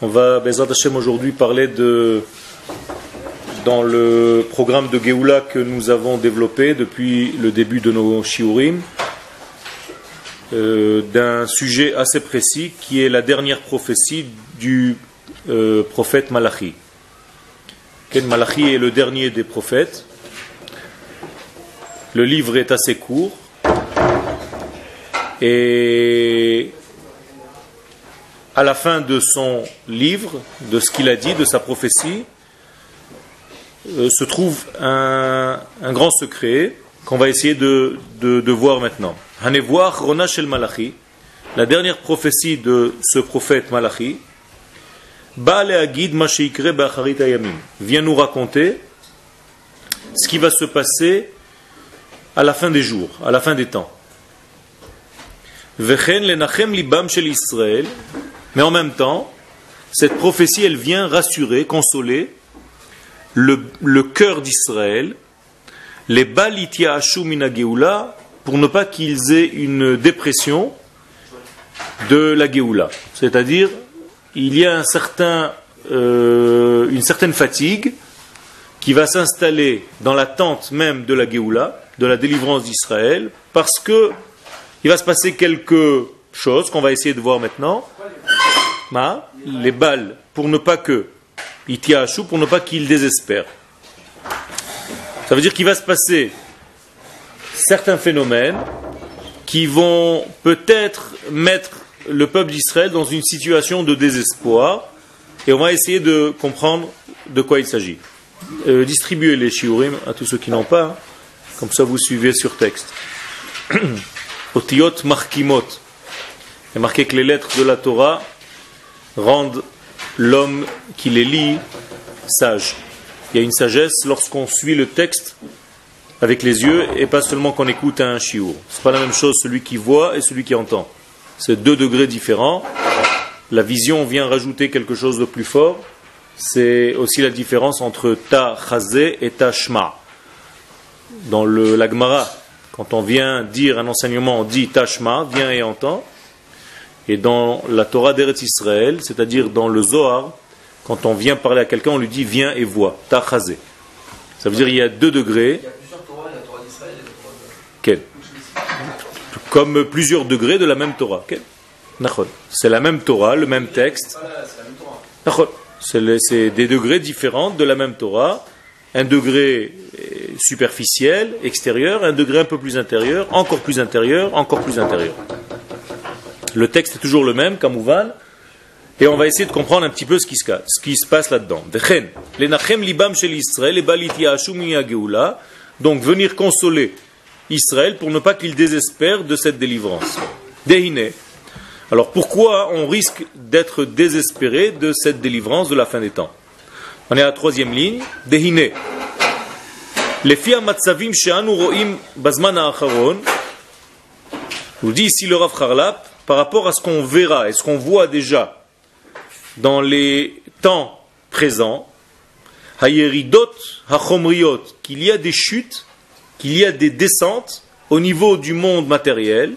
On va, Bezat Hashem, aujourd'hui parler de, dans le programme de Géoula que nous avons développé depuis le début de nos shiurim, euh, d'un sujet assez précis qui est la dernière prophétie du euh, prophète Malachi. Ken Malachi est le dernier des prophètes. Le livre est assez court. Et à la fin de son livre, de ce qu'il a dit, de sa prophétie, euh, se trouve un, grand secret qu'on va essayer de, voir maintenant. Shel Malachi, la dernière prophétie de ce prophète Malachi, vient nous raconter ce qui va se passer à la fin des jours, à la fin des temps. Mais en même temps, cette prophétie, elle vient rassurer, consoler le, cœur d'Israël, les Balitia Geoula, pour ne pas qu'ils aient une dépression de la Geoula. C'est-à-dire, il y a un certain, euh, une certaine fatigue qui va s'installer dans l'attente même de la Géoula, de la délivrance d'Israël, parce que il va se passer quelque chose qu'on va essayer de voir maintenant. Ma, les balles, pour ne pas que, itiachou, pour ne pas qu'il désespère. Ça veut dire qu'il va se passer certains phénomènes qui vont peut-être mettre le peuple d'Israël dans une situation de désespoir, et on va essayer de comprendre de quoi il s'agit. Euh, distribuez les shiurim à tous ceux qui n'ont pas, comme ça vous suivez sur texte. Otiyot markimot. Il est marqué que les lettres de la Torah rendent l'homme qui les lit sage. Il y a une sagesse lorsqu'on suit le texte avec les yeux et pas seulement qu'on écoute un shiur. C'est pas la même chose celui qui voit et celui qui entend. C'est deux degrés différents. La vision vient rajouter quelque chose de plus fort. C'est aussi la différence entre ta chazé et ta shma. Dans le l'agmara, quand on vient dire un enseignement, on dit ta shma, viens et entends. Et dans la Torah d'Eretz Israël, c'est-à-dire dans le Zohar, quand on vient parler à quelqu'un, on lui dit viens et vois, ta chazé. Ça veut dire qu'il y a deux degrés. Il y a plusieurs Torah, la Torah d'Israël et la Torah de... Quel Comme plusieurs degrés de la même Torah. Quel c'est la même Torah, le même texte. C'est des degrés différents de la même Torah. Un degré euh, superficiel, extérieur, un degré un peu plus intérieur, encore plus intérieur, encore plus intérieur. Le texte est toujours le même, Kamouvan, et on va essayer de comprendre un petit peu ce qui se, ce qui se passe là-dedans. Donc venir consoler Israël pour ne pas qu'il désespère de cette délivrance. Dehine, alors pourquoi on risque d'être désespéré de cette délivrance de la fin des temps? On est à la troisième ligne. Dehine. Nous dit ici le Rav Charlap, par rapport à ce qu'on verra et ce qu'on voit déjà dans les temps présents, hayeridot hachomriot, qu'il y a des chutes, qu'il y a des descentes au niveau du monde matériel,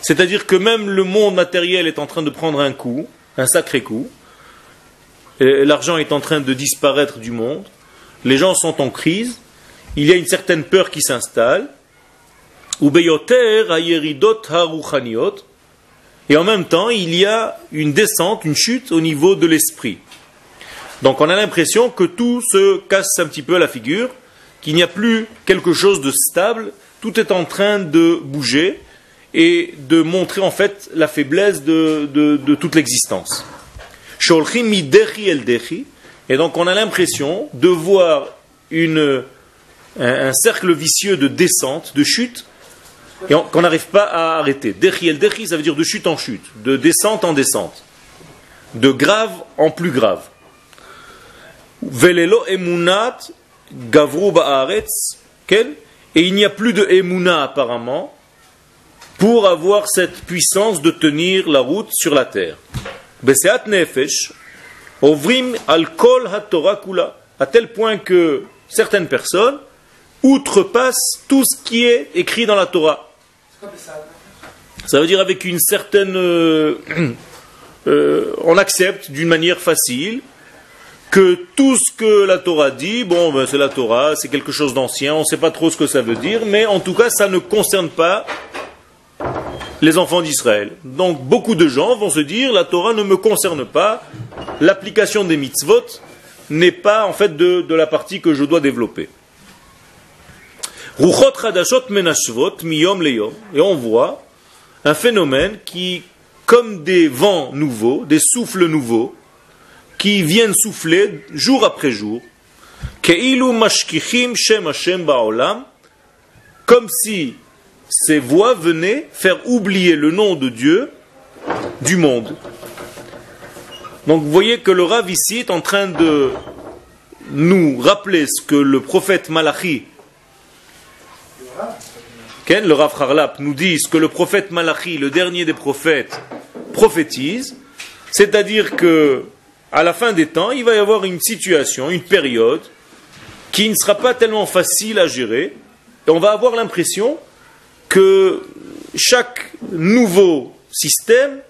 c'est-à-dire que même le monde matériel est en train de prendre un coup, un sacré coup. L'argent est en train de disparaître du monde. Les gens sont en crise. Il y a une certaine peur qui s'installe. Et en même temps, il y a une descente, une chute au niveau de l'esprit. Donc on a l'impression que tout se casse un petit peu à la figure, qu'il n'y a plus quelque chose de stable, tout est en train de bouger, et de montrer en fait la faiblesse de, toute l'existence. Et donc on a l'impression de voir un, cercle vicieux de descente, de chute, et qu'on n'arrive pas à arrêter. Dechi el ça veut dire de chute en chute, de descente en descente, de grave en plus grave. Velelo emunat gavru ba'aretz, et il n'y a plus de emuna apparemment, pour avoir cette puissance de tenir la route sur la terre. Beseat nefesh, ovrim al kol kula, à tel point que certaines personnes outrepassent tout ce qui est écrit dans la Torah. Ça veut dire avec une certaine euh, euh, on accepte d'une manière facile que tout ce que la Torah dit, bon, ben, c'est la Torah, c'est quelque chose d'ancien, on ne sait pas trop ce que ça veut dire, mais en tout cas, ça ne concerne pas les enfants d'Israël. Donc, beaucoup de gens vont se dire, la Torah ne me concerne pas, l'application des mitzvot n'est pas en fait de, de la partie que je dois développer. Ruchot Chadashot Menashvot Miyom Leyom. Et on voit un phénomène qui, comme des vents nouveaux, des souffles nouveaux, qui viennent souffler jour après jour, Mashkichim Shem Hashem comme si ces voix venaient faire oublier le nom de Dieu du monde. Donc vous voyez que le Rav ici est en train de nous rappeler ce que le prophète Malachi, le Rav Harlap, nous dit que le prophète Malachi, le dernier des prophètes, prophétise, c'est-à-dire que à la fin des temps, il va y avoir une situation, une période qui ne sera pas tellement facile à gérer, et on va avoir l'impression que chaque nouveau système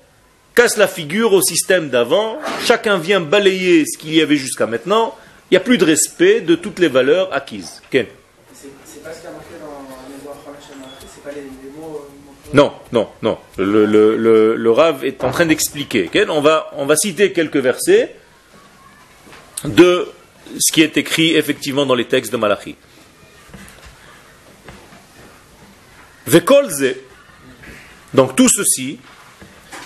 casse la figure au système d'avant, chacun vient balayer ce qu'il y avait jusqu'à maintenant, il n'y a plus de respect de toutes les valeurs acquises pas ce non, non, non. Le, le, Rav est en train d'expliquer. On, va, on va citer quelques versets de ce qui est écrit effectivement dans les textes de Malachi. Vekolze, donc tout ceci,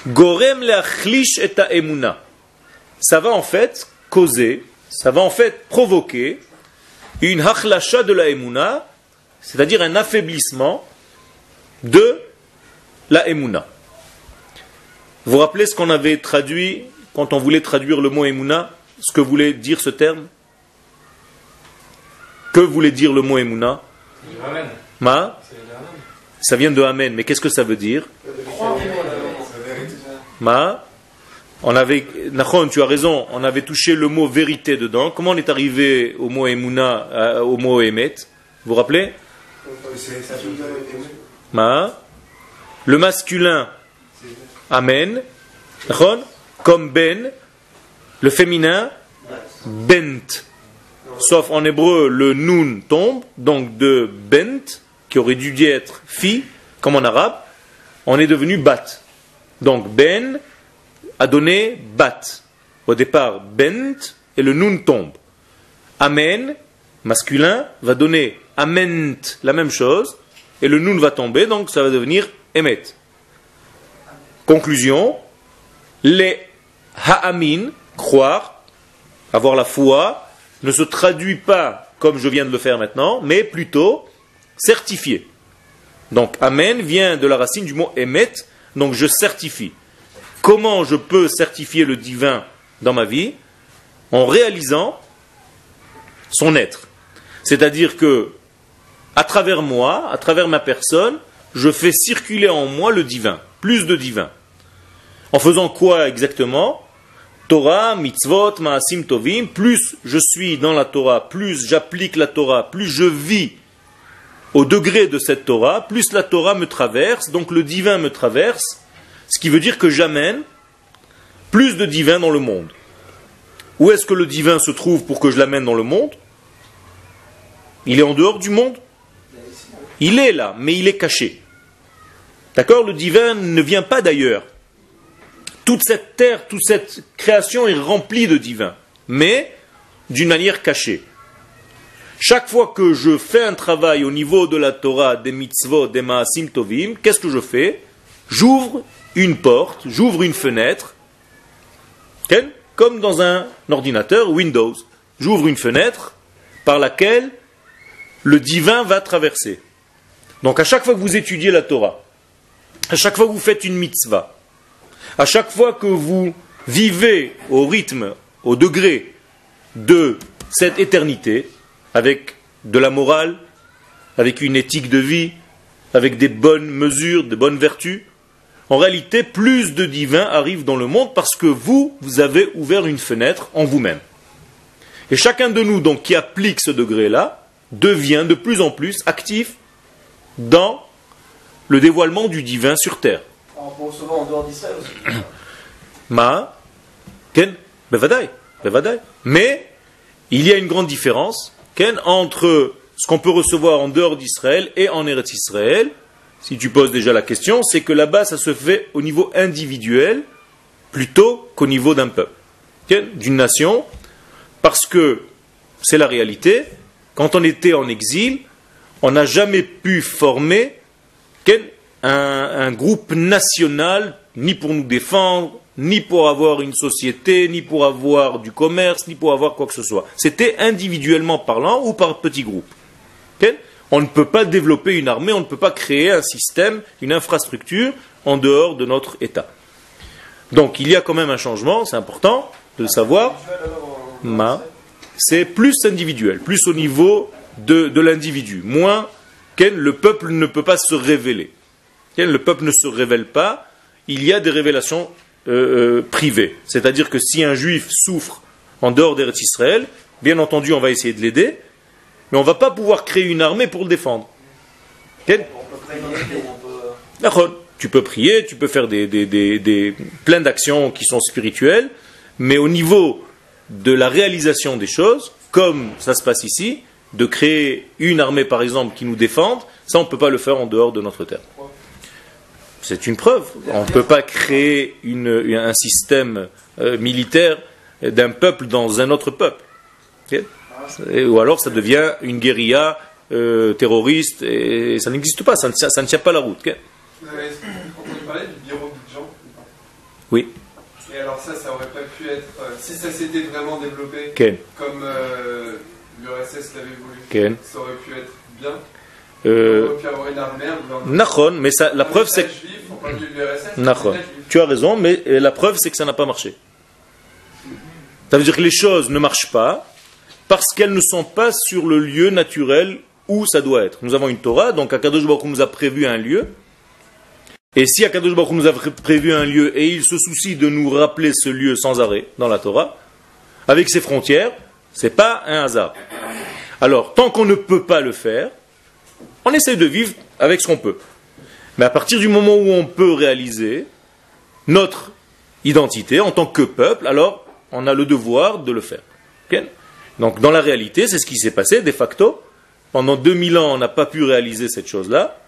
gorem leachlish et emuna. Ça va en fait causer, ça va en fait provoquer une hachlasha de la emuna, c'est-à-dire un affaiblissement de la Emouna. Vous vous rappelez ce qu'on avait traduit quand on voulait traduire le mot Emouna Ce que voulait dire ce terme? Que voulait dire le mot Emouna? Ma? Ça vient de Amen, mais qu'est-ce que ça veut dire? Ma? On avait, Nachon, tu as raison, on avait touché le mot vérité dedans. Comment on est arrivé au mot Emouna, euh, au mot Emet? Vous vous rappelez? Ma? Le masculin, Amen, comme Ben, le féminin, Bent. Sauf en hébreu, le Nun tombe, donc de Bent, qui aurait dû être fille, comme en arabe, on est devenu Bat. Donc Ben a donné Bat. Au départ, Bent, et le Nun tombe. Amen, masculin, va donner Ament, la même chose, et le Nun va tomber, donc ça va devenir Emet. Conclusion, les ha'amin, croire, avoir la foi, ne se traduit pas comme je viens de le faire maintenant, mais plutôt certifié. Donc Amen vient de la racine du mot Emet, donc je certifie. Comment je peux certifier le divin dans ma vie? En réalisant son être. C'est-à-dire que, à travers moi, à travers ma personne, je fais circuler en moi le divin, plus de divin. En faisant quoi exactement? Torah, mitzvot, maasim tovim, plus je suis dans la Torah, plus j'applique la Torah, plus je vis au degré de cette Torah, plus la Torah me traverse, donc le divin me traverse, ce qui veut dire que j'amène plus de divin dans le monde. Où est-ce que le divin se trouve pour que je l'amène dans le monde? Il est en dehors du monde? Il est là, mais il est caché. D'accord Le divin ne vient pas d'ailleurs. Toute cette terre, toute cette création est remplie de divin, mais d'une manière cachée. Chaque fois que je fais un travail au niveau de la Torah, des mitzvot, des maasim tovim, qu'est-ce que je fais? J'ouvre une porte, j'ouvre une fenêtre, comme dans un ordinateur Windows. J'ouvre une fenêtre par laquelle le divin va traverser. Donc à chaque fois que vous étudiez la Torah, à chaque fois que vous faites une mitzvah, à chaque fois que vous vivez au rythme, au degré de cette éternité, avec de la morale, avec une éthique de vie, avec des bonnes mesures, des bonnes vertus, en réalité, plus de divins arrivent dans le monde parce que vous, vous avez ouvert une fenêtre en vous-même. Et chacun de nous, donc, qui applique ce degré-là, devient de plus en plus actif dans le dévoilement du divin sur terre. en dehors d'Israël Ma Ken. Mais il y a une grande différence Ken, entre ce qu'on peut recevoir en dehors d'Israël et en Eretz Israël. Si tu poses déjà la question, c'est que là-bas ça se fait au niveau individuel plutôt qu'au niveau d'un peuple, d'une nation, parce que c'est la réalité. Quand on était en exil, on n'a jamais pu former un, un groupe national, ni pour nous défendre, ni pour avoir une société, ni pour avoir du commerce, ni pour avoir quoi que ce soit. C'était individuellement parlant ou par petits groupes? on ne peut pas développer une armée, on ne peut pas créer un système, une infrastructure en dehors de notre État. Donc il y a quand même un changement, c'est important de le savoir. C'est plus individuel, plus au niveau de, de l'individu. Moins, le peuple ne peut pas se révéler. Le peuple ne se révèle pas. Il y a des révélations euh, euh, privées. C'est-à-dire que si un juif souffre en dehors d'Eretz Israël, bien entendu, on va essayer de l'aider, mais on ne va pas pouvoir créer une armée pour le défendre. Tu peux prier, tu peux faire des, des plein d'actions qui sont spirituelles, mais au niveau de la réalisation des choses, comme ça se passe ici, de créer une armée par exemple qui nous défende, ça on ne peut pas le faire en dehors de notre terre. C'est une preuve. On ne peut pas créer un système euh, militaire d'un peuple dans un autre peuple. ou alors ça devient une guérilla euh, terroriste et ça n'existe pas, ça ne, tient pas la route. Vous avez entendu parler du bureau de Jean Oui. Et alors ça, ça aurait pas pu être, euh, si ça s'était vraiment développé comme l'URSS l'avait voulu, ça aurait pu être bien euh, mais ça, la preuve c'est que... Tu as raison, mais euh, la preuve c'est que ça n'a pas marché. Ça veut dire que les choses ne marchent pas parce qu'elles ne sont pas sur le lieu naturel où ça doit être. Nous avons une Torah, donc Akadosh Baruch nous a prévu un lieu. Et si Akadosh Baruch nous a prévu un lieu et il se soucie de nous rappeler ce lieu sans arrêt dans la Torah, avec ses frontières, c'est pas un hasard. Alors, tant qu'on ne peut pas le faire, on essaie de vivre avec ce qu'on peut. Mais à partir du moment où on peut réaliser notre identité en tant que peuple, alors on a le devoir de le faire. Donc dans la réalité, c'est ce qui s'est passé de facto. Pendant 2000 ans, on n'a pas pu réaliser cette chose-là.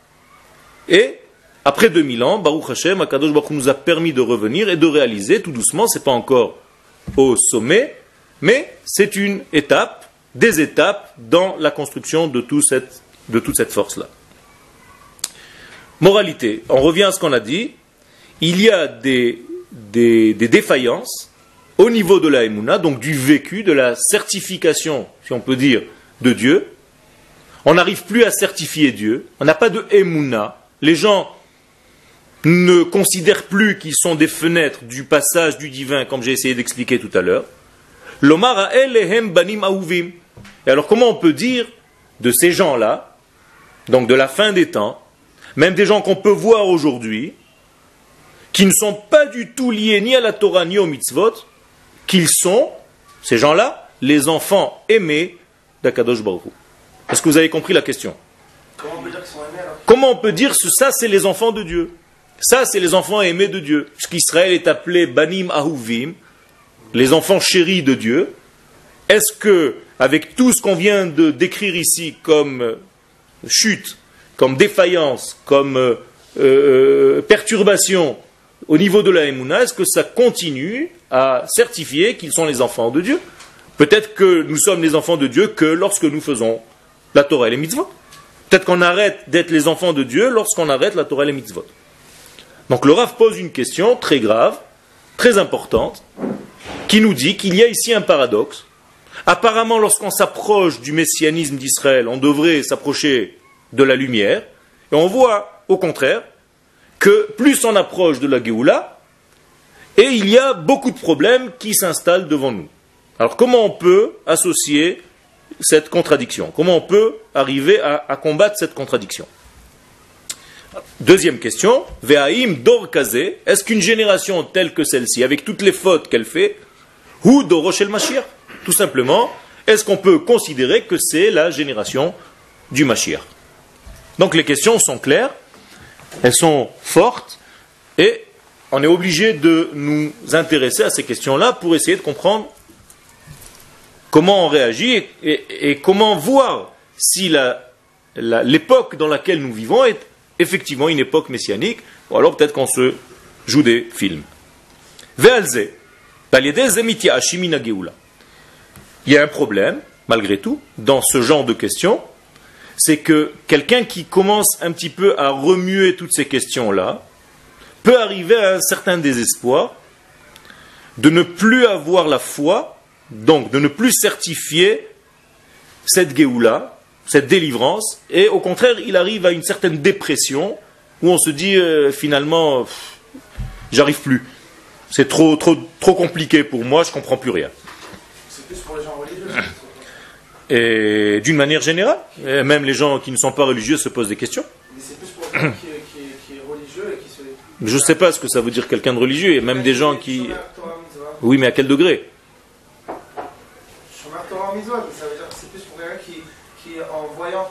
Et après 2000 ans, Baruch Hashem, Akadosh Baruch nous a permis de revenir et de réaliser tout doucement, c'est pas encore au sommet, mais c'est une étape, des étapes dans la construction de toute cette force-là. Moralité, on revient à ce qu'on a dit, il y a des, des, défaillances au niveau de la Emouna, donc du vécu, de la certification, si on peut dire, de Dieu. On n'arrive plus à certifier Dieu, on n'a pas de Emouna. Les gens ne considèrent plus qu'ils sont des fenêtres du passage du divin, comme j'ai essayé d'expliquer tout à l'heure. L'Omar banim Et alors comment on peut dire de ces gens-là donc de la fin des temps, même des gens qu'on peut voir aujourd'hui, qui ne sont pas du tout liés ni à la Torah ni au mitzvot, qu'ils sont, ces gens-là, les enfants aimés d'Akadosh Baruch Est-ce que vous avez compris la question? Comment on peut dire que ça, c'est les enfants de Dieu? Ça, c'est les enfants aimés de Dieu. Puisqu'Israël est appelé Banim Ahuvim, les enfants chéris de Dieu. Est-ce que, avec tout ce qu'on vient de décrire ici comme chute, comme défaillance, comme euh, euh, perturbation au niveau de la Emouna, est-ce que ça continue à certifier qu'ils sont les enfants de Dieu? Peut-être que nous sommes les enfants de Dieu que lorsque nous faisons la Torah et les mitzvot. Peut-être qu'on arrête d'être les enfants de Dieu lorsqu'on arrête la Torah et les mitzvot. Donc le Rav pose une question très grave, très importante, qui nous dit qu'il y a ici un paradoxe. Apparemment, lorsqu'on s'approche du messianisme d'Israël, on devrait s'approcher de la lumière, et on voit, au contraire, que plus on approche de la Géoula, et il y a beaucoup de problèmes qui s'installent devant nous. Alors comment on peut associer cette contradiction? Comment on peut arriver à, à combattre cette contradiction? Deuxième question, Ve'aim Dor est-ce qu'une génération telle que celle-ci, avec toutes les fautes qu'elle fait, ou Doroshel Mashiach? Tout simplement, est-ce qu'on peut considérer que c'est la génération du Mashiach? Donc les questions sont claires, elles sont fortes, et on est obligé de nous intéresser à ces questions-là pour essayer de comprendre comment on réagit et, comment voir si l'époque dans laquelle nous vivons est effectivement une époque messianique, ou alors peut-être qu'on se joue des films. Il y a un problème, malgré tout, dans ce genre de questions, c'est que quelqu'un qui commence un petit peu à remuer toutes ces questions-là peut arriver à un certain désespoir de ne plus avoir la foi, donc de ne plus certifier cette Géoula, cette délivrance, et au contraire, il arrive à une certaine dépression où on se dit euh, finalement, j'arrive plus. C'est trop, trop, trop compliqué pour moi, je comprends plus rien. C'est plus pour les gens religieux. Et d'une manière générale, même les gens qui ne sont pas religieux se posent des questions. Mais c'est plus pour qui, qui, est religieux et qui se. Je ne sais pas ce que ça veut dire quelqu'un de religieux, et même des gens qui. Oui, mais à quel degré Torah ça veut dire que c'est plus pour quelqu'un qui, qui, en voyant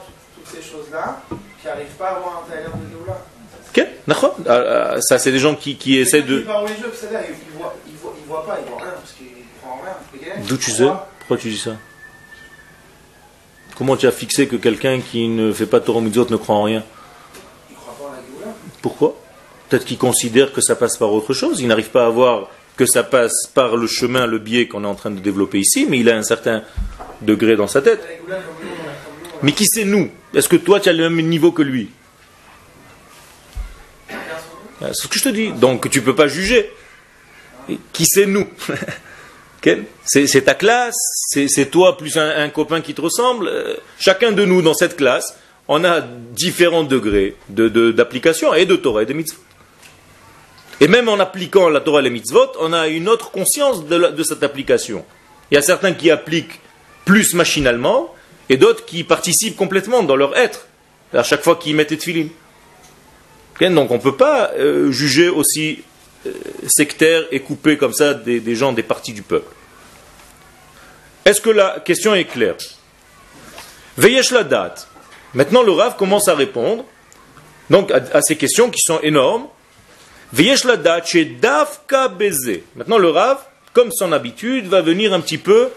qui n'arrive pas à avoir un tailleur de Géoula. Ok, ah, ah, ça c'est des gens qui, qui essaient de. Il n'est pas religieux, c'est-à-dire il ne voit, il voit, il voit pas, il voit rien, parce qu'il ne prend rien. D'où tu sais? Pourquoi? Tu dis ça? Comment tu as fixé que quelqu'un qui ne fait pas Torah Mitzvot ne croit en rien? Pourquoi? Peut-être qu'il considère que ça passe par autre chose. Il n'arrive pas à voir que ça passe par le chemin, le biais qu'on est en train de développer ici, mais il a un certain degré dans sa tête. Mais qui c'est nous? Est-ce que toi tu as le même niveau que lui? C'est ce que je te dis. Donc tu ne peux pas juger. Qui c'est nous? C'est ta classe, c'est toi plus un, copain qui te ressemble. Euh, chacun de nous dans cette classe, on a différents degrés d'application de, et de Torah et de mitzvot. Et même en appliquant la Torah et les mitzvot, on a une autre conscience de, cette application. Il y a certains qui appliquent plus machinalement et d'autres qui participent complètement dans leur être à chaque fois qu'ils mettent les tefilines. Donc on ne peut pas euh, juger aussi euh, sectaire et coupé comme ça des gens des partis du peuple. Est-ce que la question est claire? Veyesh la date. Maintenant, le Rav commence à répondre à, ces questions qui sont énormes. Veyesh la date chez Davka Beze. Maintenant, le Rav, comme son habitude, va venir un petit peu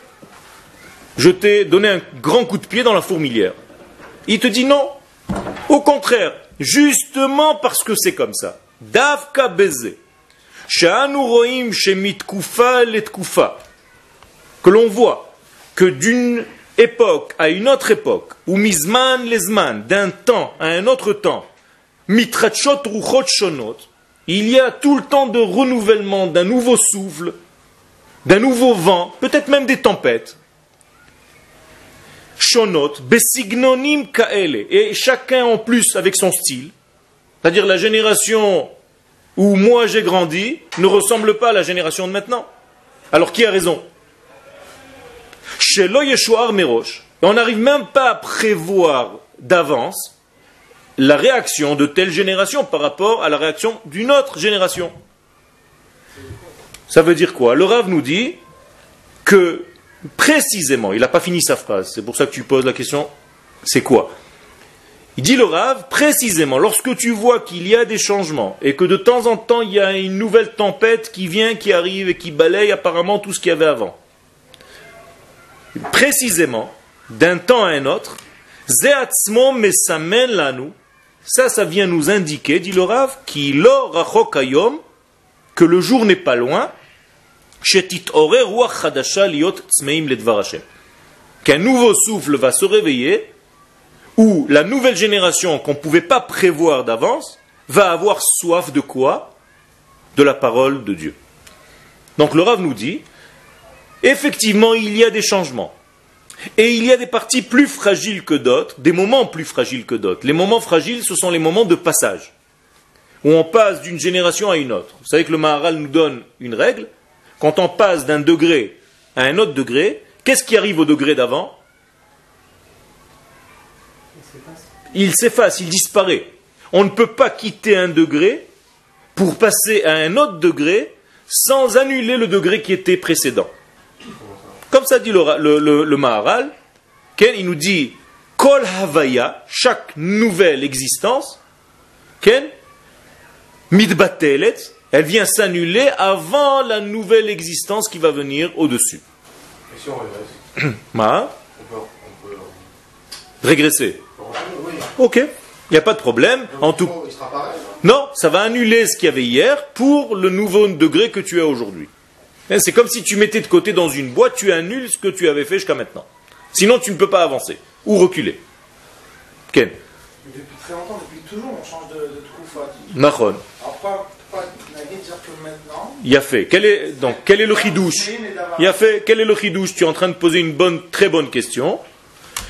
jeter, donner un grand coup de pied dans la fourmilière. Il te dit non. Au contraire, justement parce que c'est comme ça. Davka kufa. Que l'on voit que d'une époque à une autre époque, ou misman lesman, d'un temps à un autre temps, mitrachot ruchot shonot, il y a tout le temps de renouvellement d'un nouveau souffle, d'un nouveau vent, peut-être même des tempêtes. Shonot, besignonim kaele, et chacun en plus avec son style. C'est-à-dire la génération où moi j'ai grandi ne ressemble pas à la génération de maintenant. Alors qui a raison? Chez Merosh, on n'arrive même pas à prévoir d'avance la réaction de telle génération par rapport à la réaction d'une autre génération. Ça veut dire quoi? Le Rav nous dit que précisément, il n'a pas fini sa phrase, c'est pour ça que tu poses la question, c'est quoi? Il dit le Rav, précisément, lorsque tu vois qu'il y a des changements et que de temps en temps il y a une nouvelle tempête qui vient, qui arrive et qui balaye apparemment tout ce qu'il y avait avant. Précisément, d'un temps à un autre, ça, ça vient nous indiquer, dit le Rav, que le jour n'est pas loin, qu'un nouveau souffle va se réveiller, où la nouvelle génération qu'on ne pouvait pas prévoir d'avance va avoir soif de quoi? De la parole de Dieu. Donc le Rav nous dit, effectivement, il y a des changements. Et il y a des parties plus fragiles que d'autres, des moments plus fragiles que d'autres. Les moments fragiles, ce sont les moments de passage, où on passe d'une génération à une autre. Vous savez que le Maharal nous donne une règle. Quand on passe d'un degré à un autre degré, qu'est-ce qui arrive au degré d'avant Il s'efface, il disparaît. On ne peut pas quitter un degré pour passer à un autre degré sans annuler le degré qui était précédent. Comme ça dit le, Maharal, il nous dit Kol chaque nouvelle existence, Ken, Elle vient s'annuler avant la nouvelle existence qui va venir au-dessus. Et si on regresse Régresser. Ok, il n'y a pas de problème. En tout... Non, ça va annuler ce qu'il y avait hier pour le nouveau degré que tu as aujourd'hui. Hein, c'est comme si tu mettais de côté dans une boîte, tu annules ce que tu avais fait jusqu'à maintenant. Sinon, tu ne peux pas avancer ou reculer. Ken Depuis très longtemps, depuis toujours, on change de, de Nahon. Il a fait. Quel est, le chidouche Il a fait. Quel est le chidouche Tu es en train de poser une bonne, très bonne question.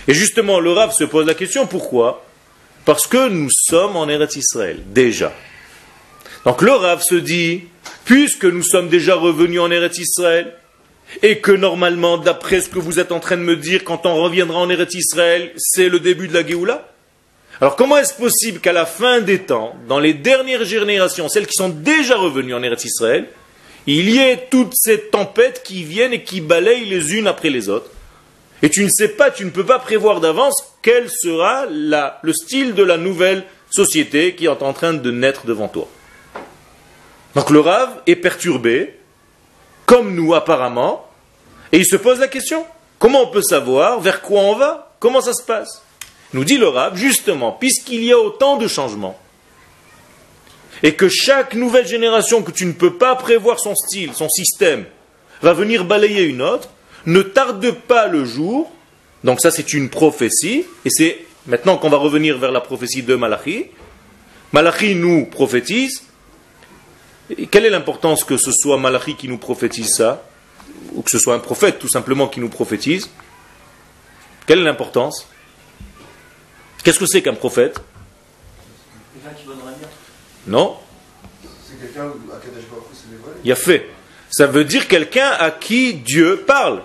Et justement, le Rav se pose la question pourquoi? Parce que nous sommes en Eretz Israël, déjà. Donc le Rav se dit puisque nous sommes déjà revenus en Eretz Israël, et que normalement, d'après ce que vous êtes en train de me dire, quand on reviendra en Eretz Israël, c'est le début de la Géoula alors comment est-ce possible qu'à la fin des temps, dans les dernières générations, celles qui sont déjà revenues en Eretz Israël, il y ait toutes ces tempêtes qui viennent et qui balayent les unes après les autres? Et tu ne sais pas, tu ne peux pas prévoir d'avance quel sera le style de la nouvelle société qui est en train de naître devant toi. Donc le Rav est perturbé, comme nous apparemment, et il se pose la question, comment on peut savoir vers quoi on va? Comment ça se passe? Nous dit le Rav, justement, puisqu'il y a autant de changements, et que chaque nouvelle génération que tu ne peux pas prévoir son style, son système, va venir balayer une autre, ne tarde pas le jour, donc ça c'est une prophétie, et c'est maintenant qu'on va revenir vers la prophétie de Malachi, Malachi nous prophétise, quelle est l'importance que ce soit Malachi qui nous prophétise ça, ou que ce soit un prophète tout simplement qui nous prophétise? Quelle est l'importance? Qu'est-ce que c'est qu'un prophète Non. Il a fait. Ça veut dire quelqu'un à qui Dieu parle.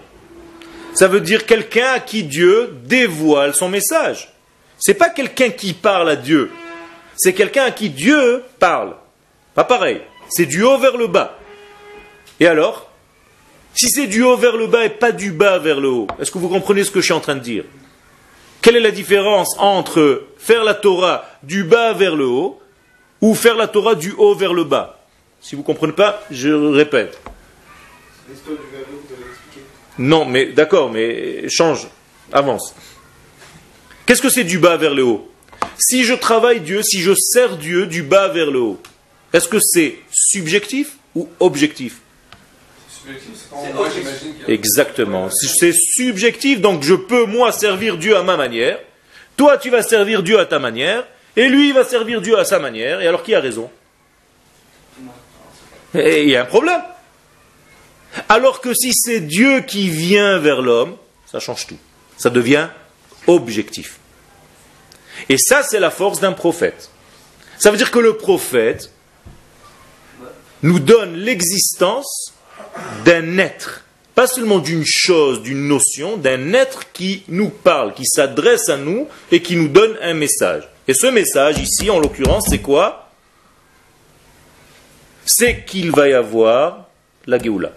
Ça veut dire quelqu'un à qui Dieu dévoile son message. C'est pas quelqu'un qui parle à Dieu. C'est quelqu'un à qui Dieu parle. Pas pareil. C'est du haut vers le bas. Et alors? Si c'est du haut vers le bas et pas du bas vers le haut, est-ce que vous comprenez ce que je suis en train de dire? Quelle est la différence entre faire la Torah du bas vers le haut ou faire la Torah du haut vers le bas? Si vous ne comprenez pas, je répète. Non, mais d'accord, mais change, avance. Qu'est-ce que c'est du bas vers le haut? Si je travaille Dieu, si je sers Dieu du bas vers le haut, est-ce que c'est subjectif ou objectif? Exactement. C'est subjectif, donc je peux, moi, servir Dieu à ma manière. Toi, tu vas servir Dieu à ta manière. Et lui, il va servir Dieu à sa manière. Et alors, qui a raison? Et il y a un problème. Alors que si c'est Dieu qui vient vers l'homme, ça change tout. Ça devient objectif. Et ça, c'est la force d'un prophète. Ça veut dire que le prophète nous donne l'existence d'un être, pas seulement d'une chose, d'une notion, d'un être qui nous parle, qui s'adresse à nous et qui nous donne un message. Et ce message ici, en l'occurrence, c'est quoi? C'est qu'il va y avoir la Géoula.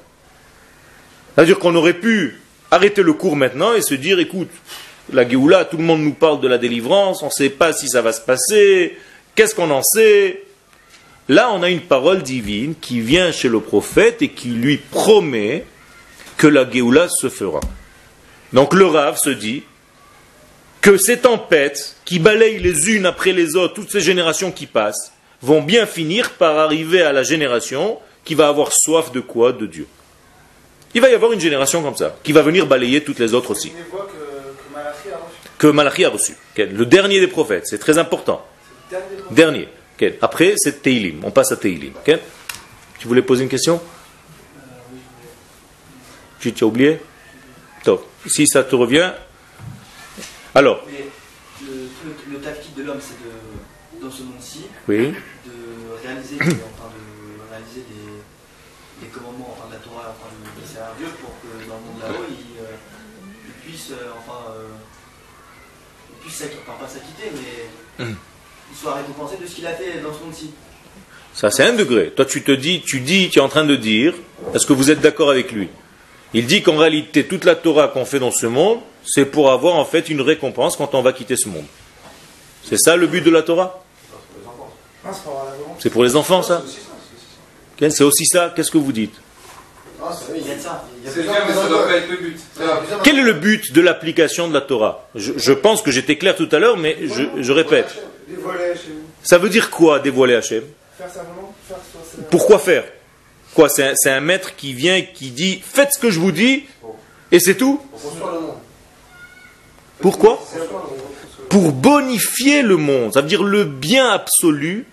C'est-à-dire qu'on aurait pu arrêter le cours maintenant et se dire, écoute, la Géoula, tout le monde nous parle de la délivrance, on ne sait pas si ça va se passer, qu'est-ce qu'on en sait? Là, on a une parole divine qui vient chez le prophète et qui lui promet que la Géoula se fera. Donc le Rav se dit que ces tempêtes qui balayent les unes après les autres, toutes ces générations qui passent, vont bien finir par arriver à la génération qui va avoir soif de quoi De Dieu. Il va y avoir une génération comme ça, qui va venir balayer toutes les autres aussi. Que Malachi a reçu. Le dernier des prophètes, c'est très important. Dernier. Après, c'est Teilim. On passe à Teilim. Tu voulais poser une question? Tu t'as oublié? Top. Si ça te revient. Alors. le, le, tactique de l'homme, c'est de, dans ce monde-ci, oui. de réaliser, enfin, de réaliser des, des commandements enfin, de la Torah, enfin, de laisser un Dieu pour que dans le monde là-haut, il, euh, il, puisse, euh, enfin, euh, il puisse, enfin, pas s'acquitter, mais. Soit récompensé de ce qu'il a fait dans ce monde-ci. Ça, c'est un degré. Toi, tu te dis, tu dis, tu es en train de dire, est-ce que vous êtes d'accord avec lui? Il dit qu'en réalité, toute la Torah qu'on fait dans ce monde, c'est pour avoir en fait une récompense quand on va quitter ce monde. C'est ça le but de la Torah? C'est pour les enfants, ça? C'est aussi ça, qu'est-ce que vous dites? Quel est le but de l'application de la Torah? Je, pense que j'étais clair tout à l'heure, mais je, répète. Ça veut dire quoi dévoiler Hachem? Pourquoi faire? Quoi C'est un, maître qui vient et qui dit faites ce que je vous dis et c'est tout? Pourquoi? Pour bonifier le monde. Ça veut dire le bien absolu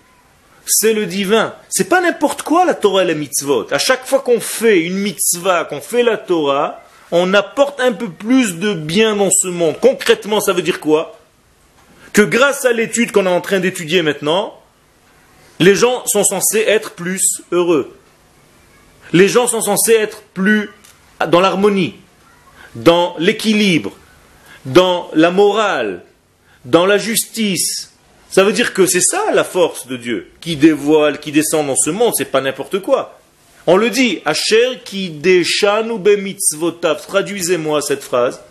c'est le divin. C'est pas n'importe quoi la Torah et la mitzvot. À chaque fois qu'on fait une mitzvah, qu'on fait la Torah, on apporte un peu plus de bien dans ce monde. Concrètement, ça veut dire quoi? Que grâce à l'étude qu'on est en train d'étudier maintenant, les gens sont censés être plus heureux. Les gens sont censés être plus dans l'harmonie, dans l'équilibre, dans la morale, dans la justice, ça veut dire que c'est ça la force de Dieu, qui dévoile, qui descend dans ce monde, c'est pas n'importe quoi. On le dit, Asher qui deshanu be mitzvotav. Traduisez-moi cette phrase.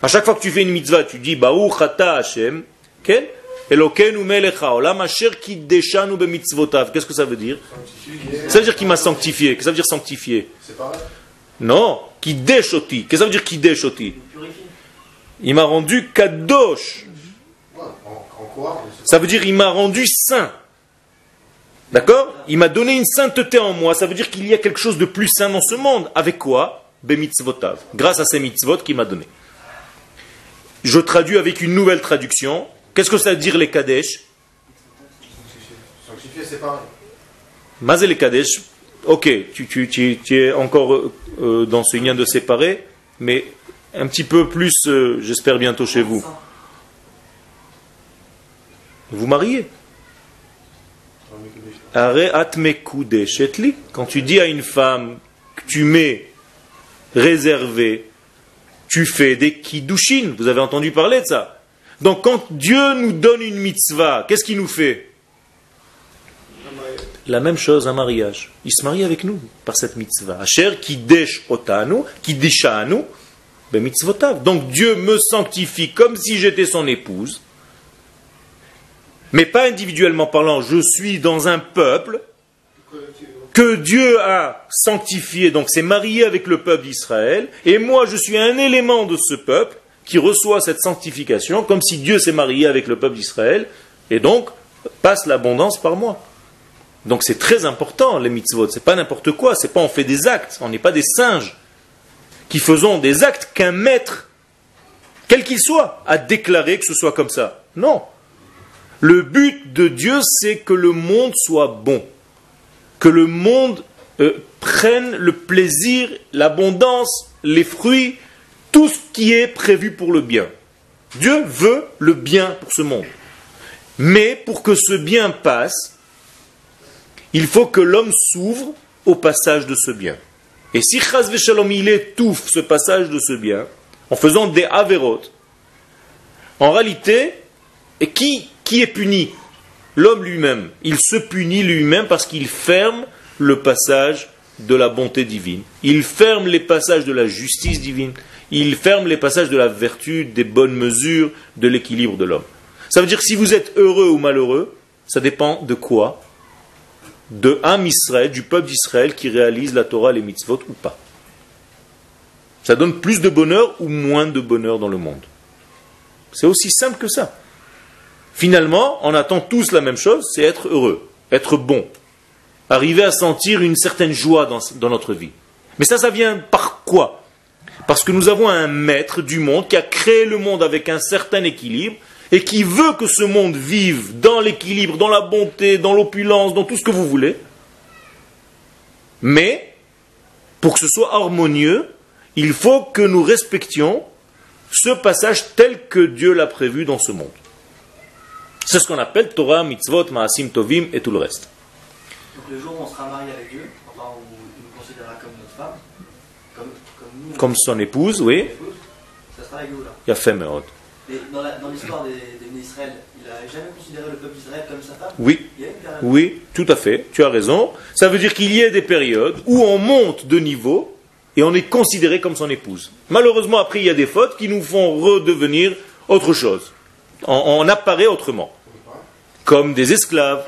À chaque fois que tu fais une mitzvah, tu dis Baou chata Hashem, ken? Elokenu melecha olam asher ki deshanu be mitzvotav. Qu'est-ce que ça veut dire? Ça veut dire qu'il m'a sanctifié. Qu'est-ce que ça veut dire sanctifié? C'est pareil. Non, qui deshoti. Qu'est-ce que ça veut dire qui deshoti? Il m'a rendu kadosh. Ça veut dire il m'a rendu saint. D'accord? Il m'a donné une sainteté en moi. Ça veut dire qu'il y a quelque chose de plus saint dans ce monde. Avec quoi? Bemitzvotav. Grâce à ces mitzvot qu'il m'a donné. Je traduis avec une nouvelle traduction. Qu'est-ce que ça veut dire les Kadesh? Sanctifier, c'est pareil. Mazé les Kadesh. Ok, tu, tu, es encore euh, dans ce lien de séparer, mais un petit peu plus, euh, j'espère bientôt chez vous vous mariez. Quand tu dis à une femme que tu mets réservé, tu fais des kiddushin. Vous avez entendu parler de ça. Donc quand Dieu nous donne une mitzvah, qu'est-ce qu'il nous fait La même chose, un mariage. Il se marie avec nous par cette mitzvah. Asher otanu. Donc Dieu me sanctifie comme si j'étais son épouse mais pas individuellement parlant, je suis dans un peuple que Dieu a sanctifié, donc c'est marié avec le peuple d'Israël, et moi je suis un élément de ce peuple qui reçoit cette sanctification, comme si Dieu s'est marié avec le peuple d'Israël, et donc passe l'abondance par moi. Donc c'est très important les mitzvot, c'est pas n'importe quoi, c'est pas on fait des actes, on n'est pas des singes qui faisons des actes qu'un maître, quel qu'il soit, a déclaré que ce soit comme ça. Non, le but de Dieu, c'est que le monde soit bon, que le monde euh, prenne le plaisir, l'abondance, les fruits, tout ce qui est prévu pour le bien. Dieu veut le bien pour ce monde. Mais pour que ce bien passe, il faut que l'homme s'ouvre au passage de ce bien. Et si Chaz Shalom il étouffe ce passage de ce bien, en faisant des averot, en réalité, qui qui est puni? L'homme lui-même. Il se punit lui-même parce qu'il ferme le passage de la bonté divine. Il ferme les passages de la justice divine. Il ferme les passages de la vertu, des bonnes mesures, de l'équilibre de l'homme. Ça veut dire que si vous êtes heureux ou malheureux, ça dépend de quoi? De un Israël, du peuple d'Israël qui réalise la Torah, les mitzvot ou pas. Ça donne plus de bonheur ou moins de bonheur dans le monde. C'est aussi simple que ça. Finalement, on attend tous la même chose, c'est être heureux, être bon, arriver à sentir une certaine joie dans, notre vie. Mais ça, ça vient par quoi? Parce que nous avons un maître du monde qui a créé le monde avec un certain équilibre et qui veut que ce monde vive dans l'équilibre, dans la bonté, dans l'opulence, dans tout ce que vous voulez. Mais, pour que ce soit harmonieux, il faut que nous respections ce passage tel que Dieu l'a prévu dans ce monde. C'est ce qu'on appelle Torah, Mitzvot, Maasim Tovim et tout le reste. Donc le jour où on sera marié avec Dieu, enfin où il nous considérera comme notre femme, comme, comme nous. Comme son épouse, oui. Épouse, ça sera avec nous là. Il a fait. Mais dans l'histoire des, des d'Israël, il n'a jamais considéré le peuple d'Israël comme sa femme? Oui. Oui, tout à fait, tu as raison. Ça veut dire qu'il y a des périodes où on monte de niveau et on est considéré comme son épouse. Malheureusement, après, il y a des fautes qui nous font redevenir autre chose on, apparaît autrement. Comme des esclaves.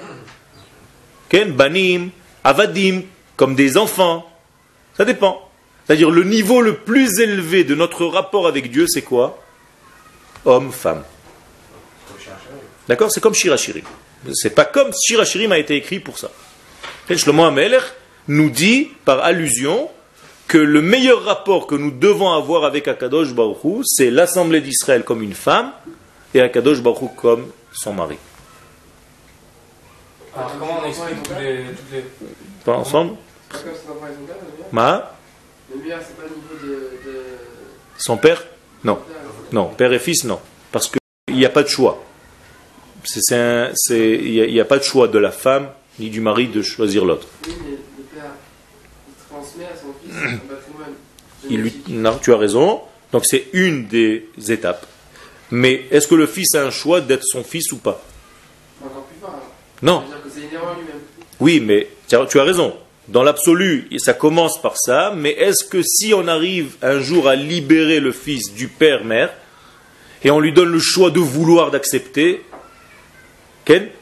Banim, Avadim, comme des enfants. Ça dépend. C'est-à-dire le niveau le plus élevé de notre rapport avec Dieu, c'est quoi? Homme, femme. D'accord? C'est comme Shirachirim. C'est pas comme Shirachirim a été écrit pour ça. Shlomo Ameler nous dit par allusion que le meilleur rapport que nous devons avoir avec Akadosh Baruch c'est l'assemblée d'Israël comme une femme et Akadosh Baruch comme son mari. Alors comment on explique toutes les... Toutes les... Pas ensemble Ma Son père Non. Non, père et fils, non. Parce qu'il n'y a pas de choix. Il n'y a, a, pas de choix de la femme ni du mari de choisir l'autre. Oui, mais le père, il transmet à son fils son patrimoine. Il lui, non, tu as raison. Donc c'est une des étapes. Mais est-ce que le fils a un choix d'être son fils ou pas? Fort. Non. Oui, mais tu as raison. Dans l'absolu, ça commence par ça, mais est-ce que si on arrive un jour à libérer le fils du père-mère, et on lui donne le choix de vouloir d'accepter,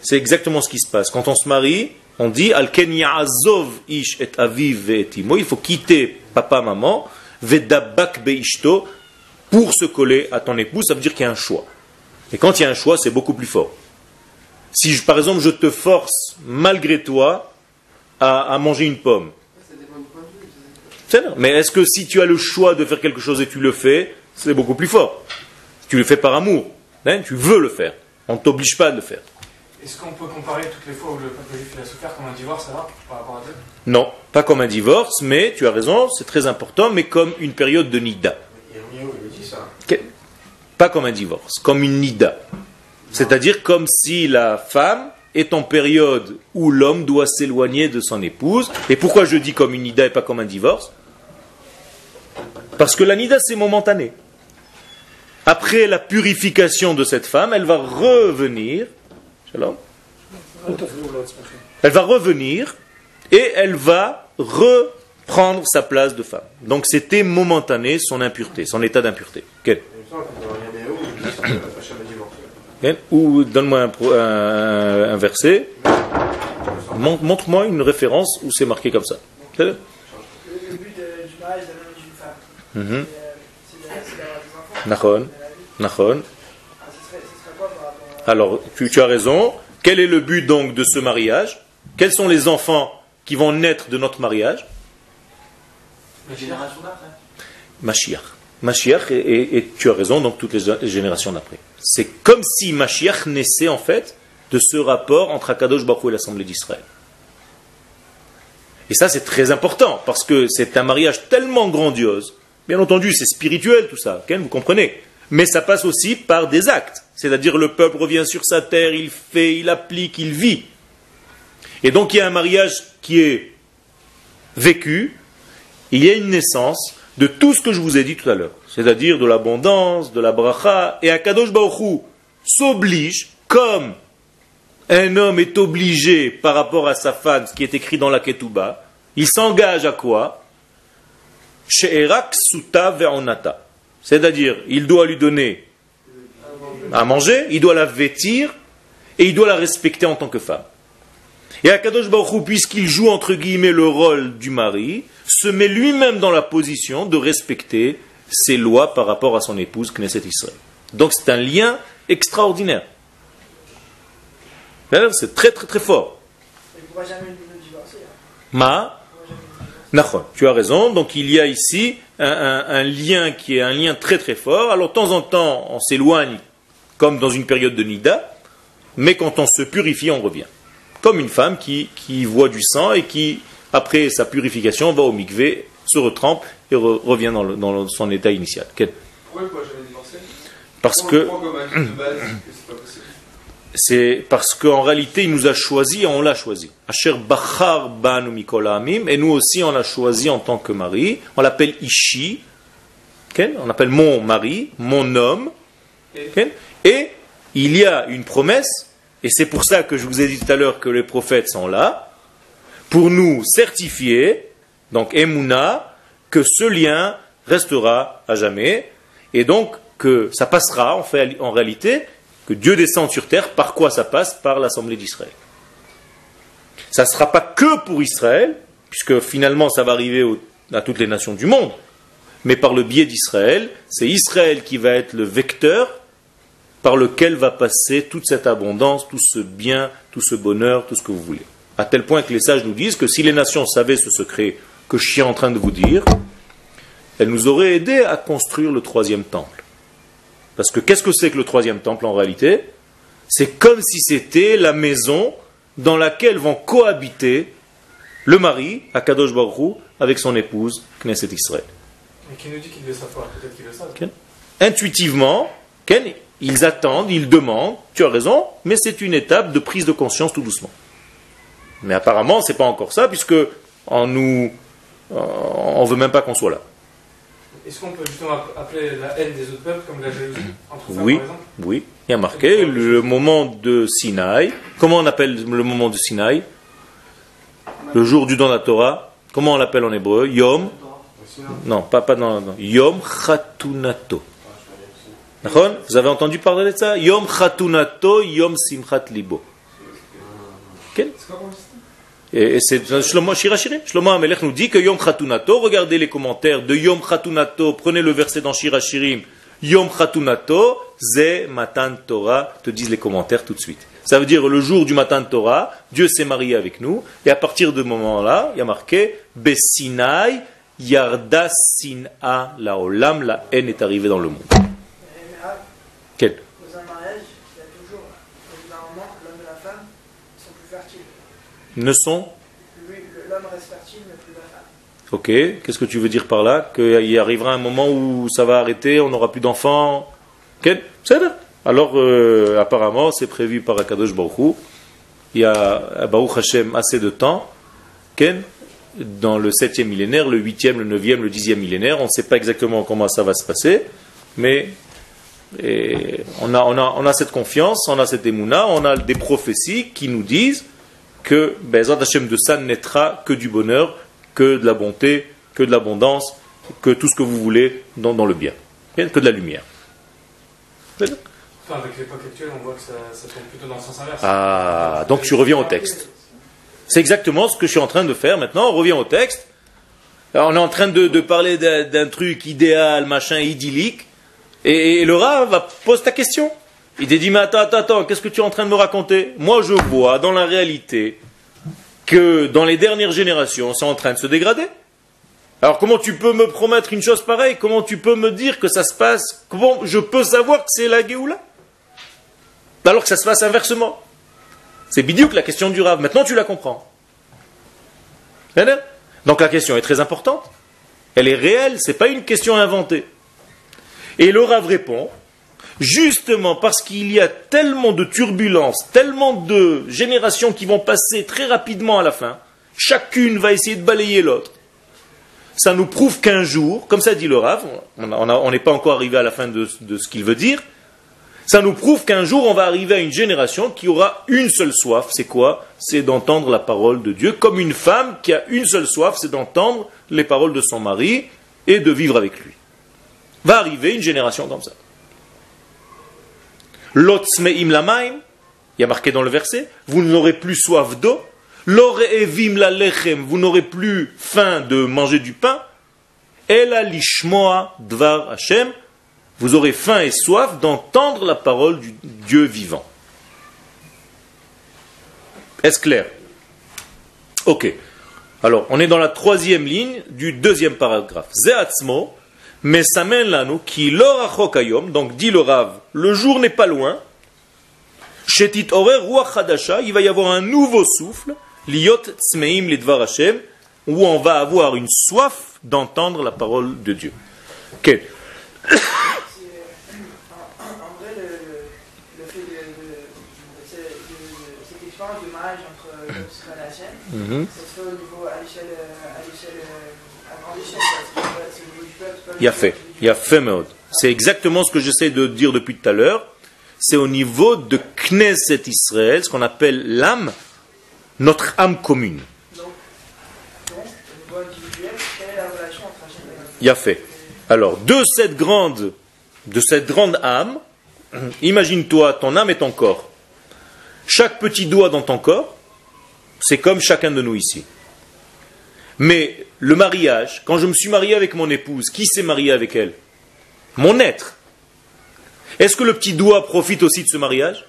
c'est exactement ce qui se passe. Quand on se marie, on dit Al azov ish et aviv et Il faut quitter papa, maman, vedabak beishto, pour se coller à ton épouse. Ça veut dire qu'il y a un choix. Et quand il y a un choix, c'est beaucoup plus fort. Si par exemple je te force malgré toi à, manger une pomme, mais est-ce que si tu as le choix de faire quelque chose et tu le fais, c'est beaucoup plus fort. Tu le fais par amour, hein, tu veux le faire. On ne t'oblige pas de le faire. Est-ce qu'on peut comparer toutes les fois où le peuple juif a souffert comme un divorce, ça va, par rapport à Dieu Non, pas comme un divorce, mais tu as raison, c'est très important, mais comme une période de nida. Pas comme un divorce, comme une nida. C'est-à-dire comme si la femme est en période où l'homme doit s'éloigner de son épouse. Et pourquoi je dis comme une nida et pas comme un divorce? Parce que la nida, c'est momentané. Après la purification de cette femme, elle va revenir elle va revenir et elle va reprendre sa place de femme. Donc c'était momentané son impureté, son état d'impureté. Ou donne-moi un, verset. Montre-moi une référence où c'est marqué comme ça. Le but du mariage d'un homme et d'une femme, c'est alors, tu, as raison. Quel est le but donc de ce mariage? Quels sont les enfants qui vont naître de notre mariage? La génération d'après. Mashiach. Mashiach, et, tu as raison, donc toutes les générations d'après. C'est comme si Mashiach naissait en fait de ce rapport entre Akadosh Baruch et l'Assemblée d'Israël. Et ça, c'est très important, parce que c'est un mariage tellement grandiose. Bien entendu, c'est spirituel tout ça, vous comprenez mais ça passe aussi par des actes. C'est-à-dire le peuple revient sur sa terre, il fait, il applique, il vit. Et donc il y a un mariage qui est vécu, il y a une naissance de tout ce que je vous ai dit tout à l'heure. C'est-à-dire de l'abondance, de la bracha, et Akadosh Baruch s'oblige, comme un homme est obligé par rapport à sa femme, ce qui est écrit dans la Ketouba, il s'engage à quoi? C'est-à-dire, il doit lui donner à manger, il doit la vêtir et il doit la respecter en tant que femme. Et Akadosh Baruch puisqu'il joue entre guillemets le rôle du mari, se met lui-même dans la position de respecter ses lois par rapport à son épouse Knesset Israël. Donc c'est un lien extraordinaire. C'est très très très fort. Ma tu as raison. Donc il y a ici un, lien qui est un lien très très fort. Alors de temps en temps, on s'éloigne comme dans une période de nida, mais quand on se purifie, on revient. Comme une femme qui, voit du sang et qui, après sa purification, va au mikvé, se retrempe et revient dans, son état initial. Pourquoi Parce que c'est parce qu'en réalité, il nous a choisi et on l'a choisi. Asher Bachar Banu et nous aussi, on l'a choisi en tant que mari. On l'appelle Ishi, on appelle mon mari, mon homme. Et il y a une promesse, et c'est pour ça que je vous ai dit tout à l'heure que les prophètes sont là, pour nous certifier, donc Emouna, que ce lien restera à jamais, et donc que ça passera en, réalité que Dieu descende sur terre, par quoi ça passe? Par l'Assemblée d'Israël. Ça ne sera pas que pour Israël, puisque finalement ça va arriver à toutes les nations du monde, mais par le biais d'Israël, c'est Israël qui va être le vecteur par lequel va passer toute cette abondance, tout ce bien, tout ce bonheur, tout ce que vous voulez. À tel point que les sages nous disent que si les nations savaient ce secret que je suis en train de vous dire, elles nous auraient aidé à construire le troisième temple. Parce que qu'est-ce que c'est que le troisième temple en réalité? C'est comme si c'était la maison dans laquelle vont cohabiter le mari, Akadosh Baruch avec son épouse, Knesset Israël. Mais qui nous dit qu'ils le savent pas? Peut-être qu'ils le savent. Intuitivement, ils attendent, ils demandent, tu as raison, mais c'est une étape de prise de conscience tout doucement. Mais apparemment, ce n'est pas encore ça, puisque on nous, on veut même pas qu'on soit là. Est-ce qu'on peut justement appeler la haine des autres peuples comme la jalousie entre femmes, Oui, par exemple oui. Il y a marqué le moment de Sinaï. Comment on appelle le moment de Sinaï Le jour du don de la Torah. Comment on l'appelle en hébreu? Yom? Non, pas, pas dans, Yom Chatunato. Vous avez entendu parler de ça? Yom Chatunato, Yom Simchat Libo. Et c'est Shlomo Shirachirim. Shlomo Amelech nous dit que Yom Khatunato, regardez les commentaires de Yom Khatunato, prenez le verset dans Shirachirim, Yom Khatunato, Ze Matan Torah, te disent les commentaires tout de suite. Ça veut dire le jour du Matan Torah, Dieu s'est marié avec nous, et à partir de ce moment-là, il y a marqué Besinai Yarda Sin'a la Olam, la haine est arrivée dans le monde. Quel? Ne sont Ok, qu'est-ce que tu veux dire par là Qu'il arrivera un moment où ça va arrêter, on n'aura plus d'enfants? Alors, euh, apparemment, c'est prévu par Akadosh Baruch Il y a Baruch Hashem assez de temps. Ken, dans le 7e millénaire, le 8e, le 9e, le 10e millénaire. On ne sait pas exactement comment ça va se passer, mais on, a, on a cette confiance, on a cette émouna, on a des prophéties qui nous disent que Bezat Hashem de ça naîtra que du bonheur, que de la bonté, que de l'abondance, que tout ce que vous voulez dans, dans le bien, que de la lumière. avec l'époque actuelle, on voit que ça, ça tombe plutôt dans le sens inverse. Ah, donc tu reviens au texte. C'est exactement ce que je suis en train de faire maintenant. On revient au texte. on est en train de, de parler d'un truc idéal, machin, idyllique. Et, le Rav va pose ta question. Il dit, mais attends, attends, attends, qu'est-ce que tu es en train de me raconter? Moi, je vois dans la réalité que dans les dernières générations, c'est en train de se dégrader. Alors comment tu peux me promettre une chose pareille? Comment tu peux me dire que ça se passe? Comment je peux savoir que c'est la Géoula? Alors que ça se passe inversement. C'est bidiouk la question du Rav. Maintenant tu la comprends. Donc la question est très importante. Elle est réelle, ce n'est pas une question inventée. Et le Rav répond justement parce qu'il y a tellement de turbulences, tellement de générations qui vont passer très rapidement à la fin, chacune va essayer de balayer l'autre. Ça nous prouve qu'un jour, comme ça dit le Rav, on n'est pas encore arrivé à la fin de, de ce qu'il veut dire, ça nous prouve qu'un jour on va arriver à une génération qui aura une seule soif, c'est quoi? C'est d'entendre la parole de Dieu, comme une femme qui a une seule soif, c'est d'entendre les paroles de son mari et de vivre avec lui. Va arriver une génération comme ça. L'otzmeim lamaim, il y a marqué dans le verset, vous n'aurez plus soif d'eau. La lechem, vous n'aurez plus faim de manger du pain. Ela lishmoa dvar Hashem, vous aurez faim et soif d'entendre la parole du Dieu vivant. Est-ce clair? Ok. Alors, on est dans la troisième ligne du deuxième paragraphe. Zeatzmo, mais ça mène là, nous, qui l'orachokayom, donc dit le Rav, le jour n'est pas loin. Shetit orer hadasha, il va y avoir un nouveau souffle, liot tzmeim lidvar Hashem, où on va avoir une soif d'entendre la parole de Dieu. Ok. Mm-hmm. Il a fait. Il a fait C'est exactement ce que j'essaie de dire depuis tout à l'heure. C'est au niveau de Knesset Israël, ce qu'on appelle l'âme, notre âme commune. Il a fait. Alors, de cette grande, de cette grande âme, imagine-toi ton âme et ton corps. Chaque petit doigt dans ton corps, C'est comme chacun de nous ici. Mais le mariage, quand je me suis marié avec mon épouse, qui s'est marié avec elle? Mon être. Est-ce que le petit doigt profite aussi de ce mariage?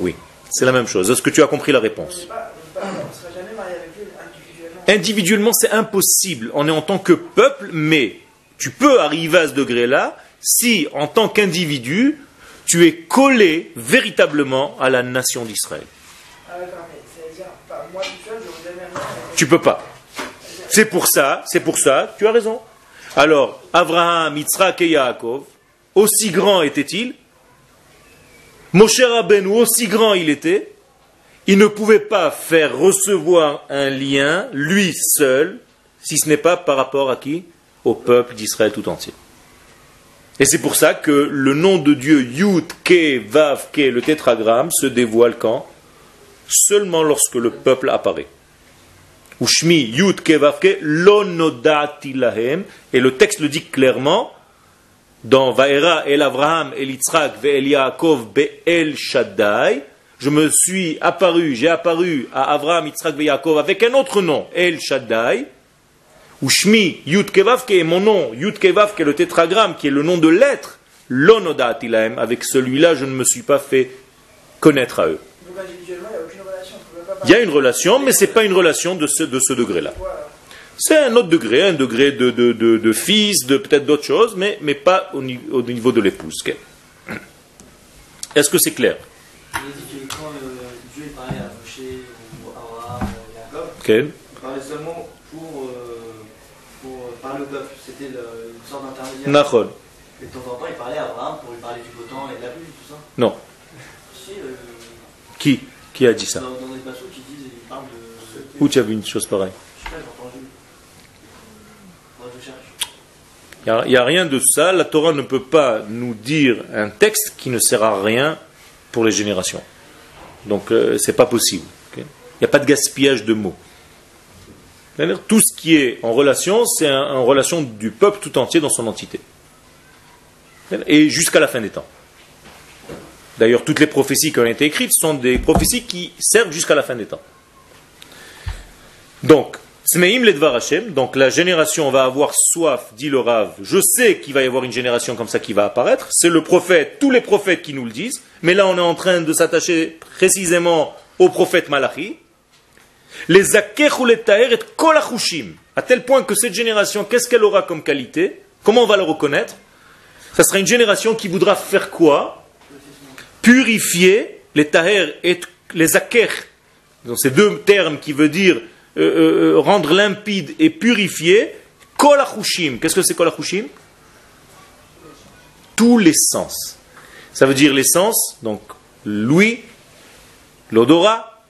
Oui, c'est la même chose. Est-ce que tu as compris la réponse? Individuellement, c'est impossible. On est en tant que peuple, mais tu peux arriver à ce degré-là si, en tant qu'individu, tu es collé véritablement à la nation d'Israël. Tu peux pas. C'est pour ça, c'est pour ça, tu as raison. Alors, Abraham, Yitzhak et Yaakov, aussi grand était-il Moshe Rabbeinu, aussi grand il était, il ne pouvait pas faire recevoir un lien, lui seul, si ce n'est pas par rapport à qui? Au peuple d'Israël tout entier. Et c'est pour ça que le nom de Dieu Yud, Ke, Vav, Ke, le tétragramme, se dévoile quand? Seulement lorsque le peuple apparaît. Ou Shmi, Yud, Ke, Vav, Ke, Lonodati lahem. Et le texte le dit clairement dans Vaera el Avraham el Yitzhak el Yaakov be'el Shaddai. Je me suis apparu, j'ai apparu à Avraham, Yitzhak et Yaakov avec un autre nom, El Shaddai ou Shmi Yud Kevav, qui est mon nom, Yud Kevav, qui est le tétragramme, qui est le nom de l'être, l'onodat avec celui-là, je ne me suis pas fait connaître à eux. Y a une relation, mais ce n'est pas une relation de ce, de ce degré-là. C'est un autre degré, un degré de, de, de, fils, de peut-être d'autres choses, mais, mais pas au, au niveau de l'épouse. Est-ce que c'est clair? Dieu parlait à Moshe ou à Abraham, Jacob, il parlait seulement le peuple, c'était une sorte d'intermédiaire. Et de temps en temps, il parlait à Abraham pour lui parler du beau temps et de la pluie, tout ça. Non. Si, euh, Qui? Qui a dit ça. Où tu as vu une chose pareille. Il n'y a, a, rien de ça. La Torah ne peut pas nous dire un texte qui ne sert à rien pour les générations. Donc, euh, c'est pas possible. Il n'y a pas de gaspillage de mots. Tout ce qui est en relation, c'est en relation du peuple tout entier dans son entité. Et jusqu'à la fin des temps. D'ailleurs, toutes les prophéties qui ont été écrites sont des prophéties qui servent jusqu'à la fin des temps. Donc, Smeim Ledvar Hashem, donc la génération va avoir soif, dit le Rav. Je sais qu'il va y avoir une génération comme ça qui va apparaître. C'est le prophète, tous les prophètes qui nous le disent. Mais là, on est en train de s'attacher précisément au prophète Malachi les taher et kolachushim, à tel point que cette génération, qu'est-ce qu'elle aura comme qualité? Comment on va la reconnaître? Ça sera une génération qui voudra faire quoi? Purifier les taher et les aker. Donc ces deux termes qui veulent dire euh, euh, euh, rendre limpide et purifier. Kolachushim. Qu'est-ce que c'est kolachushim Tous les sens. Ça veut dire les sens, donc l'ouïe, l'odorat,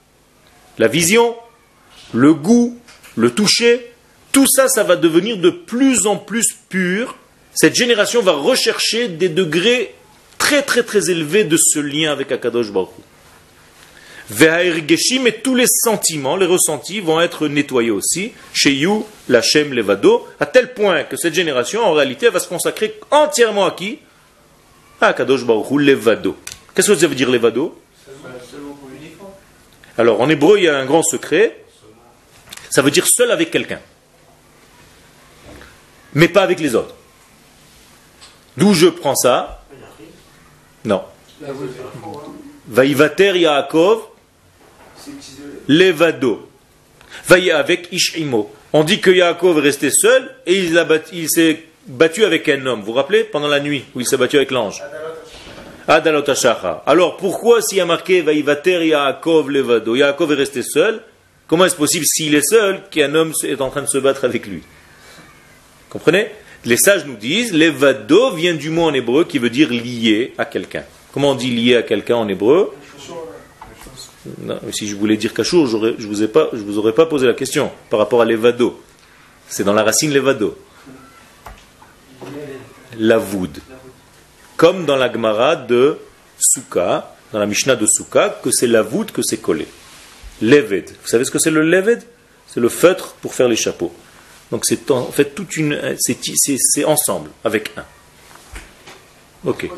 la vision, le goût, le toucher, tout ça, ça va devenir de plus en plus pur. Cette génération va rechercher des degrés très très très élevés de ce lien avec Akadosh Baruch Geshim et tous les sentiments, les ressentis vont être nettoyés aussi. Chez You, Lachem, Levado, à tel point que cette génération, en réalité, va se consacrer entièrement à qui? À Akadosh Baruch Levado. Qu'est-ce que ça veut dire Levado? Alors, en hébreu, il y a un grand secret. Ça veut dire seul avec quelqu'un. Mais pas avec les autres. D'où je prends ça? Non. Vaïvater Yaakov Levado. Vaïa avec Ishimo. On dit que Yaakov est resté seul et il, s'est battu avec un homme. Vous vous rappelez Pendant la nuit où il s'est battu avec l'ange? Alors pourquoi s'il y a marqué Vaïvater Yaakov Levado? Yaakov est resté seul Comment est-ce possible s'il est seul qu'un homme est en train de se battre avec lui? Comprenez? Les sages nous disent, levado vient du mot en hébreu qui veut dire lié à quelqu'un. Comment on dit lié à quelqu'un en hébreu? Si je voulais dire cachour, je ne vous, aurais pas posé la question par rapport à levado. C'est dans la racine levado. La voud. Comme dans la Gemara de Souka, dans la Mishnah de Souka, que c'est la voûte que c'est collé. Leved. Vous savez ce que c'est le leved? C'est le feutre pour faire les chapeaux. Donc c'est en fait toute une. C'est ensemble, avec un. Ok.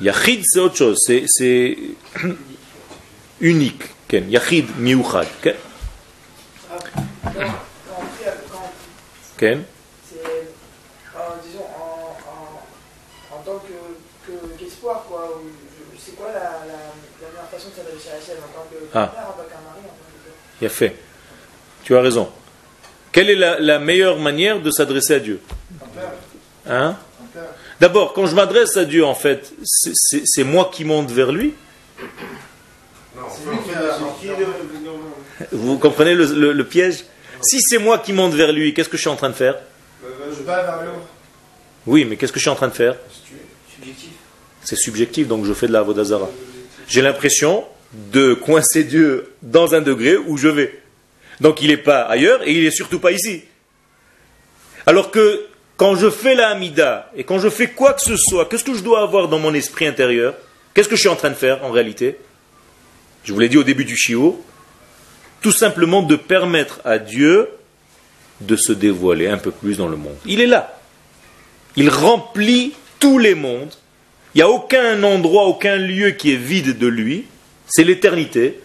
Yachid, c'est autre chose. C'est unique. Yachid Miuchad. Ken. Disons, en, tant qu'espoir, quoi. C'est quoi la, meilleure façon de à en tant que ah. Il a fait. Tu as raison. Quelle est la, la meilleure manière de s'adresser à Dieu Hein D'abord, quand je m'adresse à Dieu, en fait, c'est moi qui monte vers lui. Vous comprenez le, piège Si c'est moi qui monte vers lui, qu'est-ce que je suis en train de faire Oui, mais qu'est-ce que je suis en train de faire C'est subjectif, donc je fais de la Vodazara. J'ai l'impression de coincer Dieu dans un degré où je vais. Donc il n'est pas ailleurs et il n'est surtout pas ici. Alors que quand je fais la Hamida et quand je fais quoi que ce soit, qu'est-ce que je dois avoir dans mon esprit intérieur Qu'est-ce que je suis en train de faire en réalité? Je vous l'ai dit au début du Shio, tout simplement de permettre à Dieu de se dévoiler un peu plus dans le monde. Il est là. Il remplit tous les mondes. Il n'y a aucun endroit, aucun lieu qui est vide de lui. C'est l'éternité.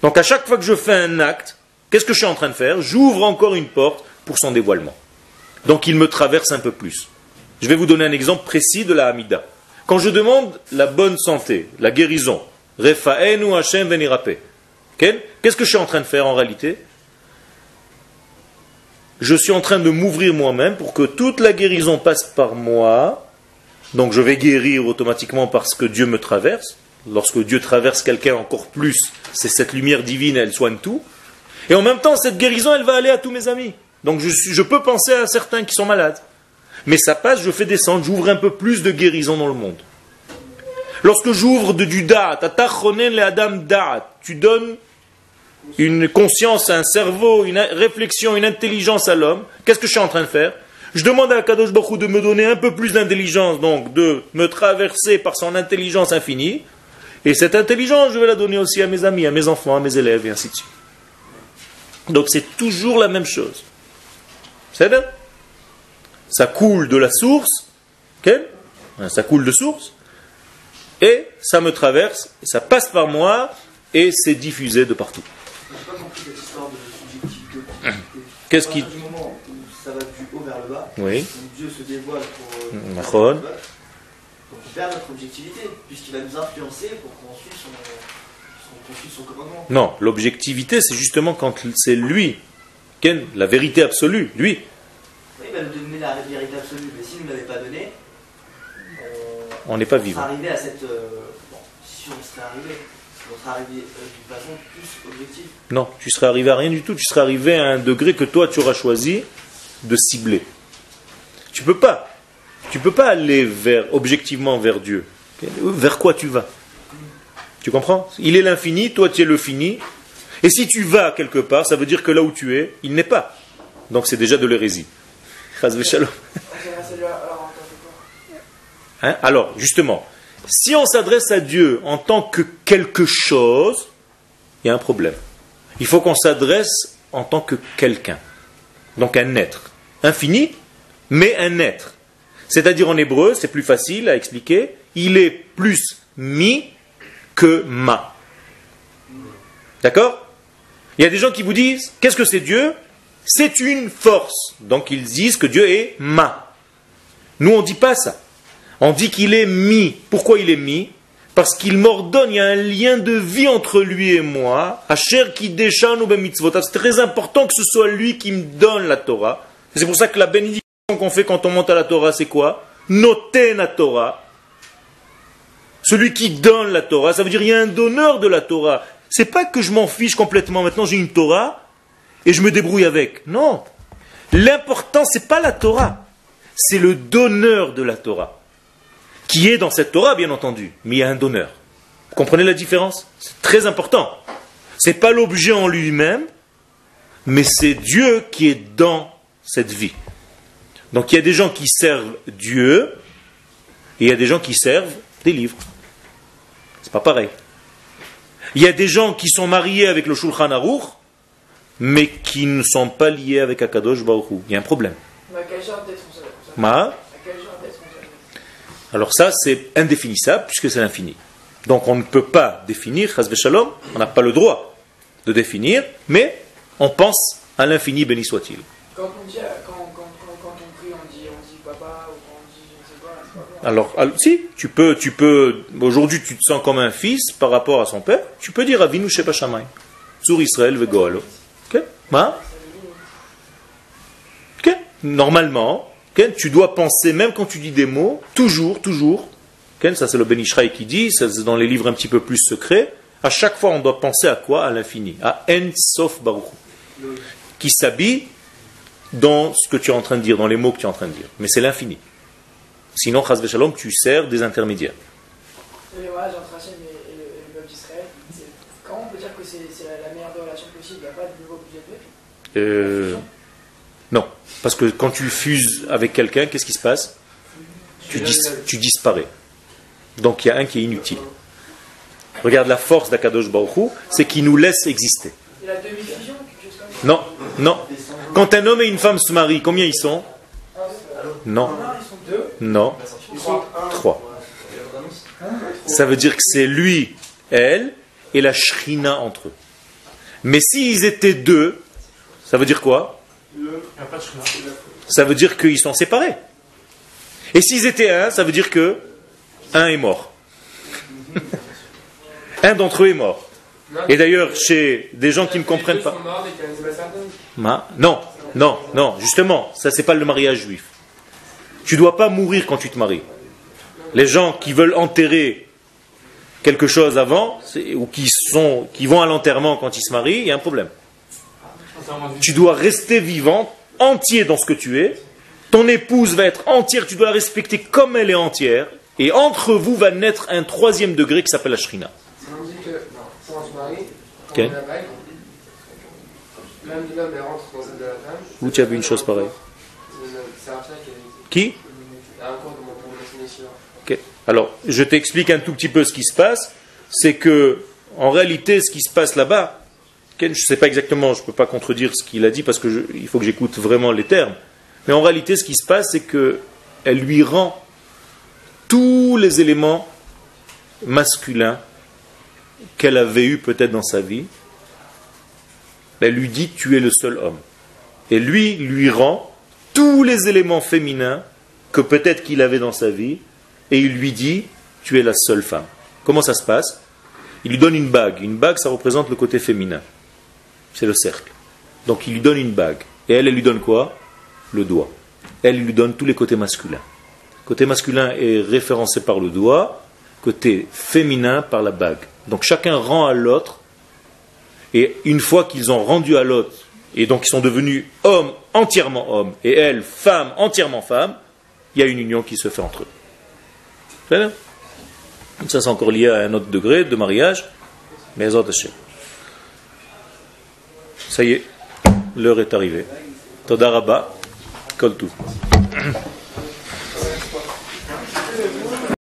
Donc à chaque fois que je fais un acte, qu'est-ce que je suis en train de faire? J'ouvre encore une porte pour son dévoilement. Donc il me traverse un peu plus. Je vais vous donner un exemple précis de la Hamida. Quand je demande la bonne santé, la guérison, Refa'enu Hashem venirape, qu'est-ce que je suis en train de faire en réalité? Je suis en train de m'ouvrir moi-même pour que toute la guérison passe par moi. Donc je vais guérir automatiquement parce que Dieu me traverse. Lorsque Dieu traverse quelqu'un encore plus, c'est cette lumière divine, elle soigne tout. Et en même temps, cette guérison, elle va aller à tous mes amis. Donc je, peux penser à certains qui sont malades. Mais ça passe, je fais descendre, j'ouvre un peu plus de guérison dans le monde. Lorsque j'ouvre du da'at, le adam da'at, tu donnes une conscience, un cerveau, une réflexion, une intelligence à l'homme, qu'est-ce que je suis en train de faire? Je demande à Kadosh Baruch de me donner un peu plus d'intelligence, donc de me traverser par son intelligence infinie. Et cette intelligence, je vais la donner aussi à mes amis, à mes enfants, à mes élèves, et ainsi de suite. Donc c'est toujours la même chose. Ça coule de la source, ça coule de source, et ça me traverse, et ça passe par moi, et c'est diffusé de partout. Qu'est-ce qui. Du moment où ça va du haut vers le bas, oui. Dieu se dévoile pour. Euh, perd notre objectivité, puisqu'il va nous influencer pour qu'on suive son. Non, l'objectivité, c'est justement quand c'est lui la vérité absolue, lui. Oui, il va nous donner la vérité absolue, mais s'il ne l'avait pas donné, on n'est pas vivant. arrivé à cette. Euh, bon, si on serait arrivé, on serait arrivé euh, d'une façon plus objective. Non, tu serais arrivé à rien du tout. Tu serais arrivé à un degré que toi tu auras choisi de cibler. Tu peux pas. Tu peux pas aller vers objectivement vers Dieu. Vers quoi tu vas? Tu comprends Il est l'infini, toi tu es le fini, et si tu vas quelque part, ça veut dire que là où tu es, il n'est pas. Donc c'est déjà de l'hérésie. Hein? Alors, justement, si on s'adresse à Dieu en tant que quelque chose, il y a un problème. Il faut qu'on s'adresse en tant que quelqu'un. Donc un être. Infini, mais un être. C'est-à-dire en hébreu, c'est plus facile à expliquer, il est plus mi que ma. D'accord il y a des gens qui vous disent, qu'est-ce que c'est Dieu C'est une force. Donc ils disent que Dieu est ma. Nous, on ne dit pas ça. On dit qu'il est mi. Pourquoi il est mi Parce qu'il m'ordonne, il y a un lien de vie entre lui et moi. qui C'est très important que ce soit lui qui me donne la Torah. C'est pour ça que la bénédiction qu'on fait quand on monte à la Torah, c'est quoi Noter la Torah. Celui qui donne la Torah, ça veut dire qu'il y a un donneur de la Torah c'est pas que je m'en fiche complètement. Maintenant, j'ai une Torah et je me débrouille avec. Non. L'important, c'est pas la Torah. C'est le donneur de la Torah. Qui est dans cette Torah, bien entendu. Mais il y a un donneur. Vous comprenez la différence? C'est très important. C'est pas l'objet en lui-même, mais c'est Dieu qui est dans cette vie. Donc il y a des gens qui servent Dieu et il y a des gens qui servent des livres. Pas pareil. Il y a des gens qui sont mariés avec le Shulchan Aruch, mais qui ne sont pas liés avec Akadosh Baruch Il y a un problème. Ma? Alors ça, c'est indéfinissable puisque c'est l'infini. Donc on ne peut pas définir, shalom, on n'a pas le droit de définir, mais on pense à l'infini, béni soit-il. Quand on dit, quand, alors, si, tu peux, tu peux, aujourd'hui tu te sens comme un fils par rapport à son père, tu peux dire Avinu Sheba Shamayim, Sur Israël Vegoalo. Ok? Hein? Ok? Normalement, tu dois penser, même quand tu dis des mots, toujours, toujours, ça c'est le Benishraï qui dit, ça c'est dans les livres un petit peu plus secrets, à chaque fois on doit penser à quoi? À l'infini, à En Sof Baruch, qui s'habille dans ce que tu es en train de dire, dans les mots que tu es en train de dire. Mais c'est l'infini. Sinon, Chaz Shalom, tu sers des intermédiaires. Et voilà, entre Hachem et, le, peuple d'Israël, comment on peut dire que c'est la meilleure relation possible? Il n'y a pas de niveau plus élevé euh, Non. Parce que quand tu fuses avec quelqu'un, qu'est-ce qui se passe? Tu, tu disparais. Donc il y a un qui est inutile. Regarde la force d'Akadosh Baruch c'est qu'il nous laisse exister. Non, non. Quand un homme et une femme se marient, combien ils sont Non. Non. Trois. Ça veut dire que c'est lui, elle et la shrina entre eux. Mais s'ils étaient deux, ça veut dire quoi Ça veut dire qu'ils sont séparés. Et s'ils étaient un, ça veut dire que un est mort. un d'entre eux est mort. Et d'ailleurs, chez des gens qui ne comprennent pas. Non, non, non, justement, ça c'est pas le mariage juif. Tu dois pas mourir quand tu te maries. Les gens qui veulent enterrer quelque chose avant, ou qui, qui vont à l'enterrement quand ils se marient, il y a un problème. Tu dois rester vivant, entier dans ce que tu es. Ton épouse va être entière, tu dois la respecter comme elle est entière. Et entre vous va naître un troisième degré qui s'appelle la shrina. Où tu as vu une chose pareille Qui Alors, je t'explique un tout petit peu ce qui se passe. C'est que, en réalité, ce qui se passe là-bas, je ne sais pas exactement, je ne peux pas contredire ce qu'il a dit parce qu'il faut que j'écoute vraiment les termes. Mais en réalité, ce qui se passe, c'est qu'elle lui rend tous les éléments masculins qu'elle avait eu peut-être dans sa vie, elle lui dit tu es le seul homme. Et lui lui rend tous les éléments féminins que peut-être qu'il avait dans sa vie, et il lui dit tu es la seule femme. Comment ça se passe? Il lui donne une bague. Une bague, ça représente le côté féminin. C'est le cercle. Donc il lui donne une bague. Et elle, elle lui donne quoi? Le doigt. Elle lui donne tous les côtés masculins. Côté masculin est référencé par le doigt, côté féminin par la bague. Donc chacun rend à l'autre, et une fois qu'ils ont rendu à l'autre, et donc ils sont devenus hommes entièrement hommes, et elle, femme entièrement femme, il y a une union qui se fait entre eux. Ça c'est encore lié à un autre degré de mariage, mais Ça y est, l'heure est arrivée. Todaraba, tout.